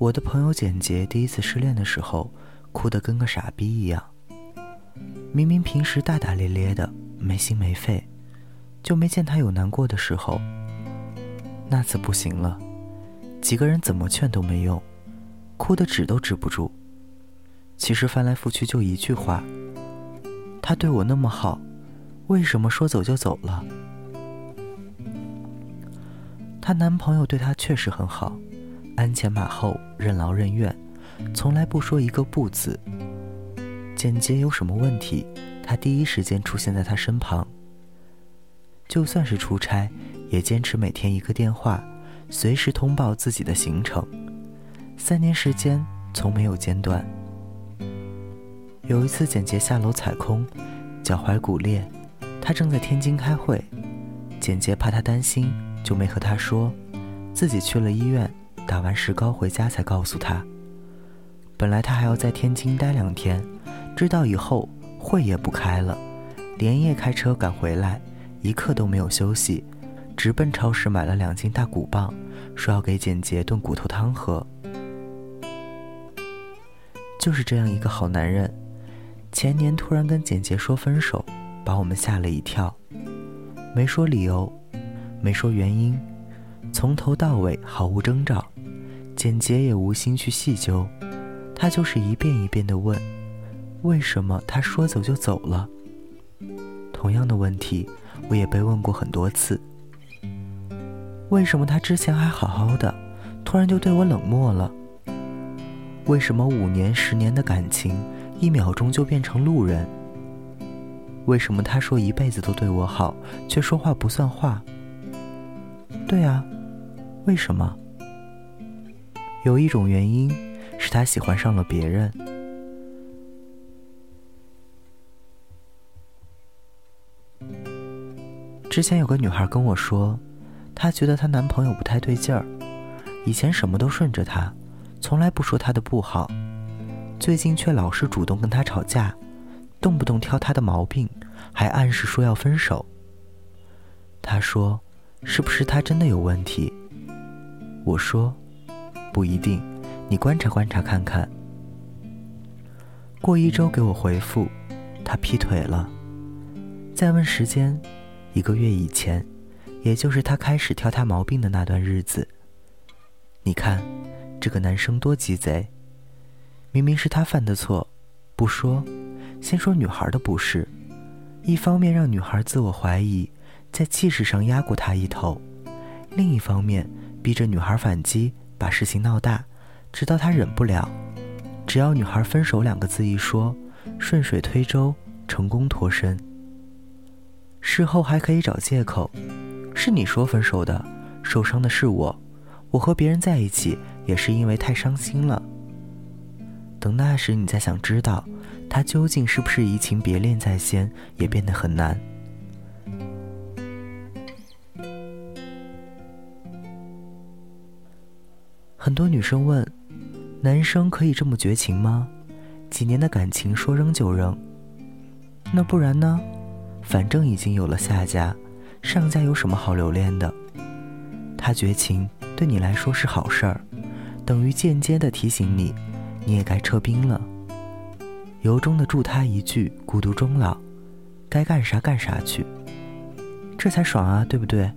我的朋友简洁第一次失恋的时候，哭得跟个傻逼一样。明明平时大大咧咧的，没心没肺，就没见他有难过的时候。那次不行了，几个人怎么劝都没用，哭得止都止不住。其实翻来覆去就一句话：他对我那么好，为什么说走就走了？她男朋友对她确实很好，鞍前马后，任劳任怨，从来不说一个不字。简洁有什么问题，他第一时间出现在他身旁。就算是出差，也坚持每天一个电话，随时通报自己的行程。三年时间从没有间断。有一次，简洁下楼踩空，脚踝骨裂，他正在天津开会，简洁怕他担心。就没和他说，自己去了医院，打完石膏回家才告诉他。本来他还要在天津待两天，知道以后会也不开了，连夜开车赶回来，一刻都没有休息，直奔超市买了两斤大骨棒，说要给简洁炖骨头汤喝。就是这样一个好男人，前年突然跟简洁说分手，把我们吓了一跳，没说理由。没说原因，从头到尾毫无征兆，简洁也无心去细究，他就是一遍一遍地问：为什么他说走就走了？同样的问题，我也被问过很多次。为什么他之前还好好的，突然就对我冷漠了？为什么五年、十年的感情，一秒钟就变成路人？为什么他说一辈子都对我好，却说话不算话？对啊，为什么？有一种原因是他喜欢上了别人。之前有个女孩跟我说，她觉得她男朋友不太对劲儿，以前什么都顺着她，从来不说她的不好，最近却老是主动跟她吵架，动不动挑她的毛病，还暗示说要分手。她说。是不是他真的有问题？我说，不一定，你观察观察看看。过一周给我回复，他劈腿了。再问时间，一个月以前，也就是他开始挑他毛病的那段日子。你看，这个男生多鸡贼！明明是他犯的错，不说，先说女孩的不是，一方面让女孩自我怀疑。在气势上压过他一头，另一方面逼着女孩反击，把事情闹大，直到他忍不了。只要女孩分手两个字一说，顺水推舟，成功脱身。事后还可以找借口，是你说分手的，受伤的是我，我和别人在一起也是因为太伤心了。等那时你再想知道，他究竟是不是移情别恋在先，也变得很难。很多女生问：“男生可以这么绝情吗？几年的感情说扔就扔？那不然呢？反正已经有了下家，上家有什么好留恋的？他绝情对你来说是好事儿，等于间接的提醒你，你也该撤兵了。由衷的祝他一句孤独终老，该干啥干啥去，这才爽啊，对不对？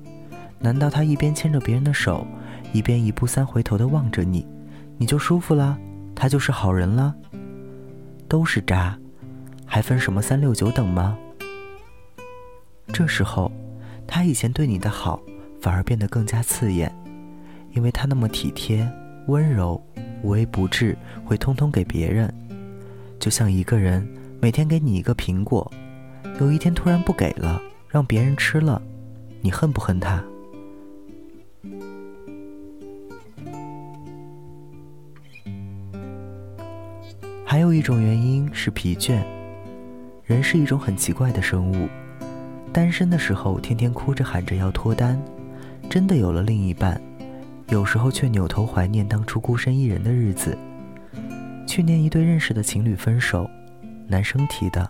难道他一边牵着别人的手？”一边一步三回头的望着你，你就舒服了，他就是好人了。都是渣，还分什么三六九等吗？这时候，他以前对你的好反而变得更加刺眼，因为他那么体贴、温柔、无微不至，会通通给别人。就像一个人每天给你一个苹果，有一天突然不给了，让别人吃了，你恨不恨他？有一种原因是疲倦。人是一种很奇怪的生物，单身的时候天天哭着喊着要脱单，真的有了另一半，有时候却扭头怀念当初孤身一人的日子。去年一对认识的情侣分手，男生提的，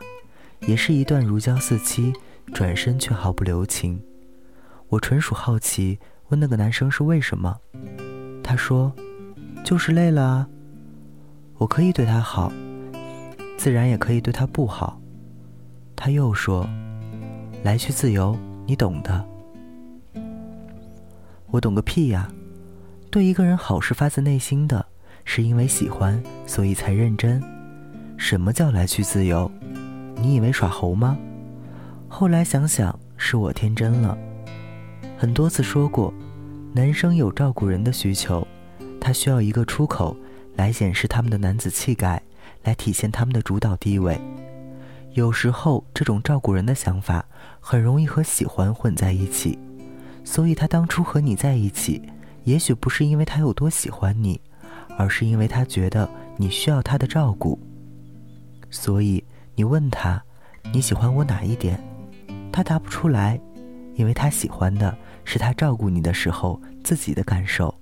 也是一段如胶似漆，转身却毫不留情。我纯属好奇，问那个男生是为什么，他说，就就是累了啊。我可以对他好，自然也可以对他不好。他又说：“来去自由，你懂的。”我懂个屁呀！对一个人好是发自内心的，是因为喜欢，所以才认真。什么叫来去自由？你以为耍猴吗？后来想想，是我天真了。很多次说过，男生有照顾人的需求，他需要一个出口来显示他们的男子气概，来体现他们的主导地位。有时候，这种照顾人的想法很容易和喜欢混在一起，所以他当初和你在一起，也许不是因为他有多喜欢你，而是因为他觉得你需要他的照顾。所以你问他，你喜欢我哪一点？他答不出来，因为他喜欢的是他照顾你的时候自己的感受。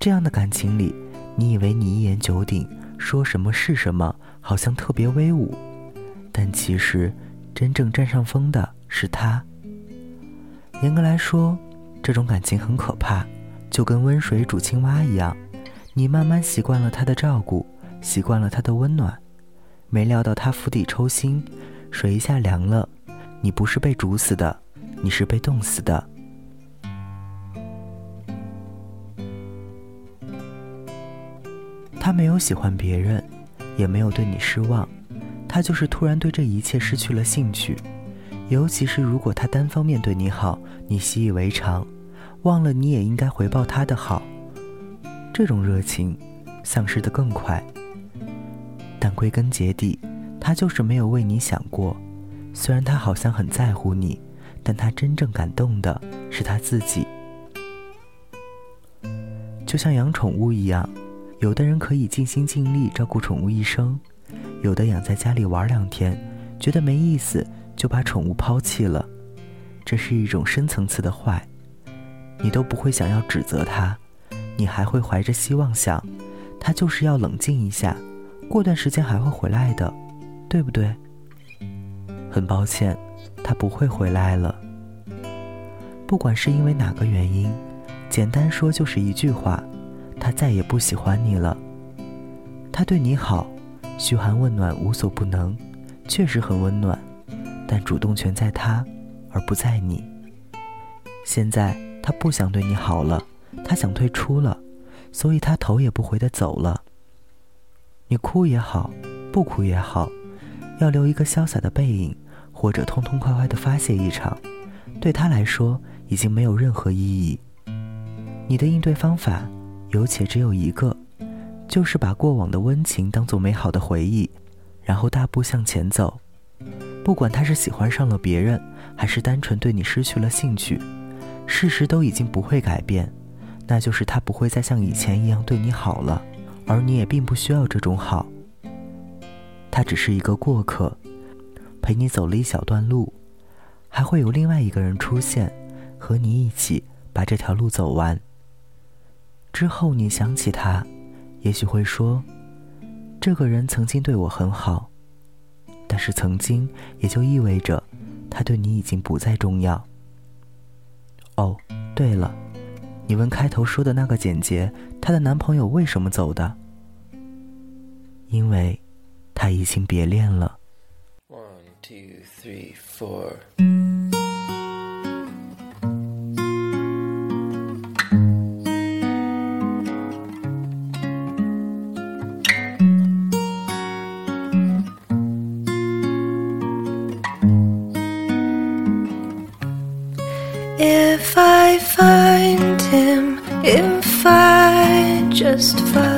这样的感情里，你以为你一言九鼎，说什么是什么，好像特别威武，但其实真正占上风的是他。严格来说，这种感情很可怕，就跟温水煮青蛙一样，你慢慢习惯了他的照顾，习惯了他的温暖。没料到他釜底抽薪，水一下凉了，你不是被煮死的，你是被冻死的。他没有喜欢别人，也没有对你失望，他就是突然对这一切失去了兴趣。尤其是如果他单方面对你好，你习以为常，忘了你也应该回报他的好，这种热情丧失的更快。但归根结底，他就是没有为你想过。虽然他好像很在乎你，但他真正感动的是他自己。就像养宠物一样，有的人可以尽心尽力照顾宠物一生，有的养在家里玩两天，觉得没意思就把宠物抛弃了。这是一种深层次的坏，你都不会想要指责他，你还会怀着希望想，他就是要冷静一下。过段时间还会回来的，对不对？很抱歉，他不会回来了。不管是因为哪个原因，简单说就是一句话：他再也不喜欢你了。他对你好，嘘寒问暖无所不能，确实很温暖，但主动权在他，而不在你。现在他不想对你好了，他想退出了，所以他头也不回的走了。你哭也好，不哭也好，要留一个潇洒的背影，或者痛痛快快的发泄一场，对他来说已经没有任何意义。你的应对方法有且只有一个，就是把过往的温情当做美好的回忆，然后大步向前走。不管他是喜欢上了别人，还是单纯对你失去了兴趣，事实都已经不会改变，那就是他不会再像以前一样对你好了。而你也并不需要这种好，他只是一个过客，陪你走了一小段路，还会有另外一个人出现，和你一起把这条路走完。之后你想起他，也许会说，这个人曾经对我很好，但是曾经也就意味着，他对你已经不再重要。哦，对了。你问开头说的那个简洁，她的男朋友为什么走的？因为，他移情别恋了。If I find him, if I just follow,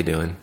you doing?